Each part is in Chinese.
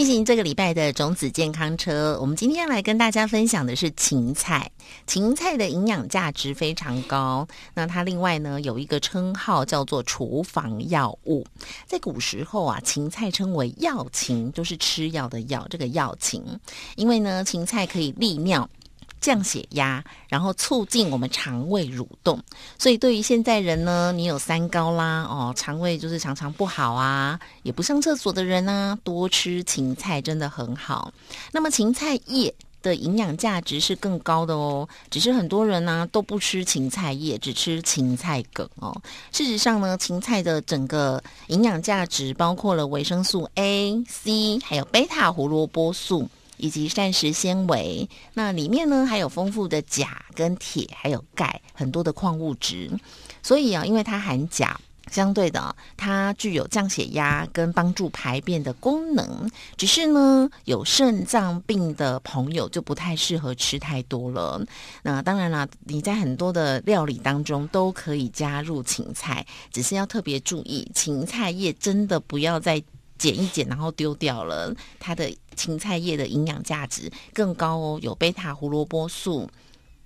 进行这个礼拜的种子健康车，我们今天来跟大家分享的是芹菜。芹菜的营养价值非常高，那它另外呢有一个称号叫做厨房药物。在古时候啊，芹菜称为药芹，就是吃药的药，这个药芹，因为呢芹菜可以利尿。降血压，然后促进我们肠胃蠕动。所以对于现在人呢，你有三高啦，哦，肠胃就是常常不好啊，也不上厕所的人呢，多吃芹菜真的很好。那么芹菜叶的营养价值是更高的哦，只是很多人呢都不吃芹菜叶，只吃芹菜梗哦。事实上呢，芹菜的整个营养价值包括了维生素 A、C，还有贝塔胡萝卜素。以及膳食纤维，那里面呢还有丰富的钾跟铁，还有钙，很多的矿物质。所以啊，因为它含钾，相对的它具有降血压跟帮助排便的功能。只是呢，有肾脏病的朋友就不太适合吃太多了。那当然啦，你在很多的料理当中都可以加入芹菜，只是要特别注意，芹菜叶真的不要再。剪一剪，然后丢掉了。它的芹菜叶的营养价值更高哦，有贝塔胡萝卜素、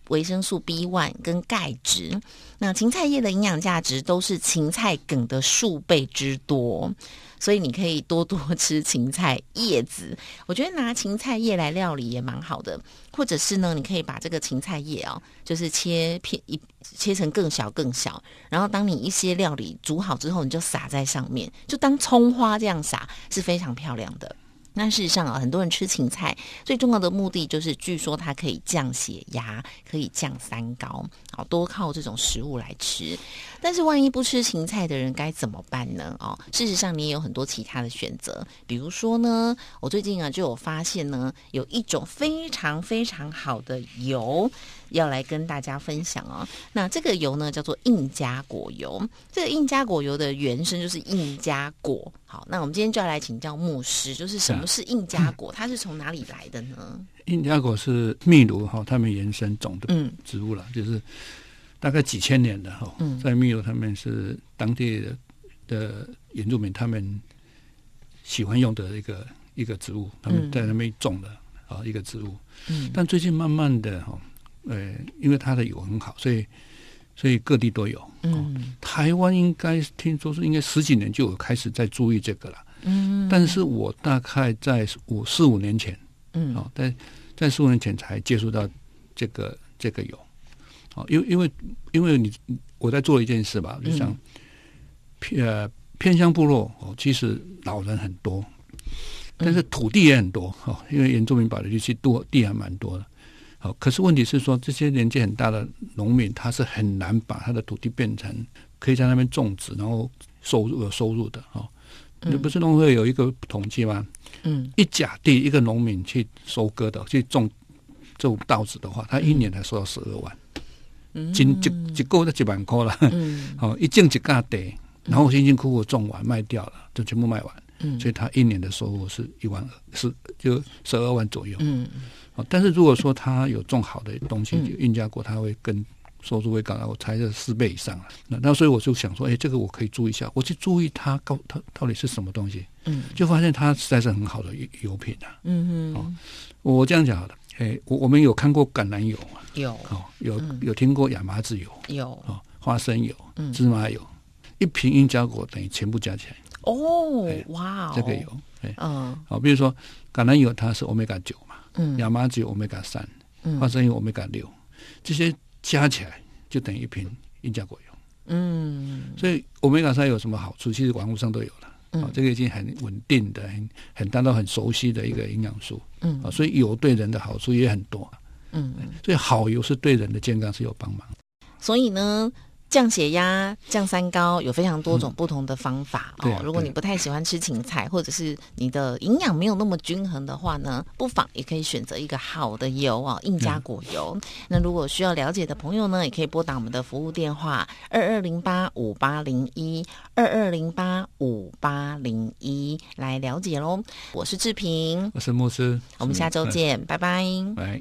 维生素 B one 跟钙质。那芹菜叶的营养价值都是芹菜梗的数倍之多。所以你可以多多吃芹菜叶子，我觉得拿芹菜叶来料理也蛮好的，或者是呢，你可以把这个芹菜叶哦，就是切片一切成更小更小，然后当你一些料理煮好之后，你就撒在上面，就当葱花这样撒，是非常漂亮的。那事实上啊，很多人吃芹菜最重要的目的就是，据说它可以降血压，可以降三高，好多靠这种食物来吃。但是万一不吃芹菜的人该怎么办呢？哦，事实上你也有很多其他的选择，比如说呢，我最近啊就有发现呢，有一种非常非常好的油。要来跟大家分享哦。那这个油呢，叫做印加果油。这个印加果油的原生就是印加果。好，那我们今天就要来请教牧师，就是什么是印加果？它是从哪里来的呢？印加果是秘鲁哈，他们原生种的植物了，就是大概几千年的哈，在秘鲁他们是当地的的原住民，他们喜欢用的一个一个植物，他们在那边种的啊一个植物。嗯，但最近慢慢的哈。呃，因为它的油很好，所以所以各地都有。嗯，台湾应该听说是应该十几年就有开始在注意这个了。嗯，但是我大概在五四五年前，嗯，哦，在在四五年前才接触到这个这个油。哦，因为因为因为你我在做一件事吧，就像偏呃偏乡部落哦，其实老人很多，但是土地也很多哦，因为原住民保留地区多地还蛮多的。好，可是问题是说，这些年纪很大的农民，他是很难把他的土地变成可以在那边种植，然后收入有收入的。哦，你不是农会有一个统计吗？嗯，一甲地一个农民去收割的，去种这种稻子的话，他一年才收到十二万，嗯，一一一个就几万块了。嗯，好，一种一甲地，然后辛辛苦苦种完卖掉了，就全部卖完。嗯，所以他一年的收入是一万二，是就十二万左右。嗯。但是如果说他有种好的东西，就印加果，他会跟收入会高，我猜是四倍以上了。那那所以我就想说，哎，这个我可以注意一下，我去注意它，高它到底是什么东西？嗯，就发现它实在是很好的油品啊。嗯哼，我这样讲好了，哎，我我们有看过橄榄油吗？有，哦，有有听过亚麻籽油？有，哦，花生油、芝麻油，一瓶印加果等于全部加起来。哦，哇，这个有，哎，嗯，好，比如说橄榄油，它是欧米伽九。嗯，亚麻籽油欧米伽三，花生油欧米伽六，这些加起来就等于一瓶印加果油。嗯，所以欧米伽三有什么好处？其实网络上都有了。嗯，这个已经很稳定的、很很大家都很熟悉的一个营养素。嗯，啊，所以油对人的好处也很多。嗯，所以好油是对人的健康是有帮忙。所以呢。降血压、降三高有非常多种不同的方法哦。如果你不太喜欢吃芹菜，或者是你的营养没有那么均衡的话呢，不妨也可以选择一个好的油啊，印加果油。那如果需要了解的朋友呢，也可以拨打我们的服务电话二二零八五八零一二二零八五八零一来了解喽。我是志平，我是牧师，我们下周见，拜拜。拜。